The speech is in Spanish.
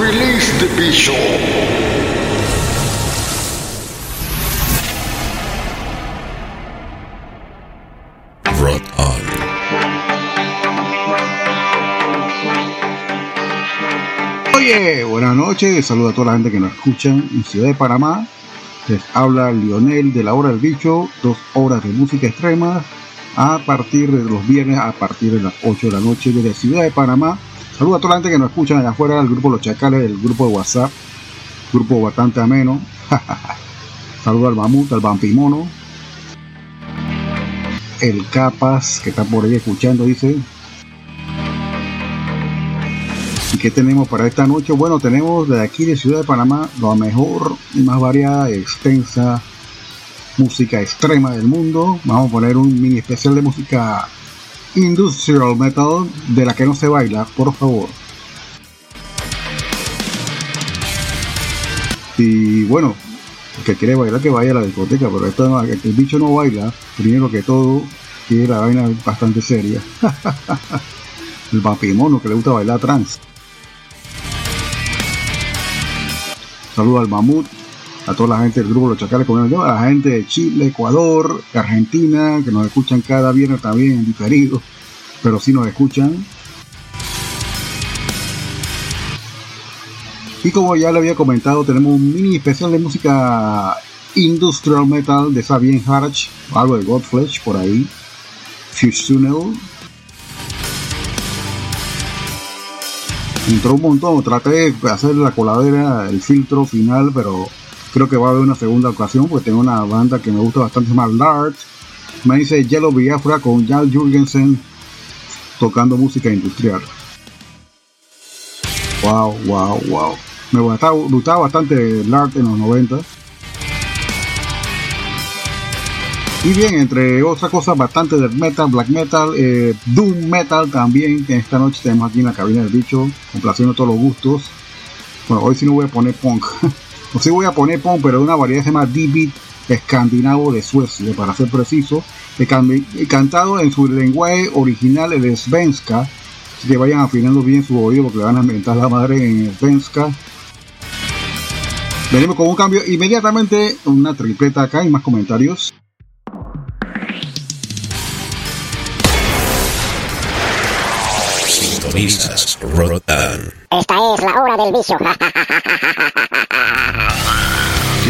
Release the Bishop. Oye, buenas noches. Saludo a toda la gente que nos escucha en Ciudad de Panamá. Les habla Lionel de la hora del bicho. Dos horas de música extrema a partir de los viernes a partir de las 8 de la noche desde Ciudad de Panamá. Saludo a toda la gente que nos escucha allá afuera, el grupo Los Chacales, el grupo de WhatsApp, grupo bastante ameno. Saludo al Mamut, al Vampimono, el Capas que está por ahí escuchando, dice. ¿Y qué tenemos para esta noche? Bueno, tenemos de aquí de Ciudad de Panamá la mejor y más variada, extensa música extrema del mundo. Vamos a poner un mini especial de música industrial metal de la que no se baila, por favor. Y bueno, el que quiere bailar que vaya a la discoteca, pero esto el bicho no baila, primero que todo, tiene la vaina bastante seria. el vampimono que le gusta bailar trans. Saludos al mamut, a toda la gente del grupo Los Chacales, a la gente de Chile, Ecuador, Argentina, que nos escuchan cada viernes también diferido, pero sí nos escuchan. Y como ya le había comentado, tenemos un mini especial de música industrial metal de Sabien Harch, algo de Godflesh por ahí, Fusional. Entró un montón, traté de hacer la coladera, el filtro final, pero creo que va a haber una segunda ocasión porque tengo una banda que me gusta bastante, se llama. Me dice Yellow Biafra con Jarl Jurgensen tocando música industrial. Wow, wow, wow. Me gustaba, gustaba bastante Lart en los 90. Y bien, entre otras cosas, bastante de metal, black metal, eh, doom metal también, que esta noche tenemos aquí en la cabina del bicho, complaciendo todos los gustos. Bueno, hoy sí no voy a poner punk. o sí voy a poner punk, pero de una variedad que se llama D-Beat escandinavo de Suecia, para ser preciso, can- cantado en su lenguaje original, el svenska. Así que vayan afinando bien su oído porque le van a inventar la madre en svenska. Venimos con un cambio inmediatamente, una tripleta acá y más comentarios. Esta es la hora del vicio.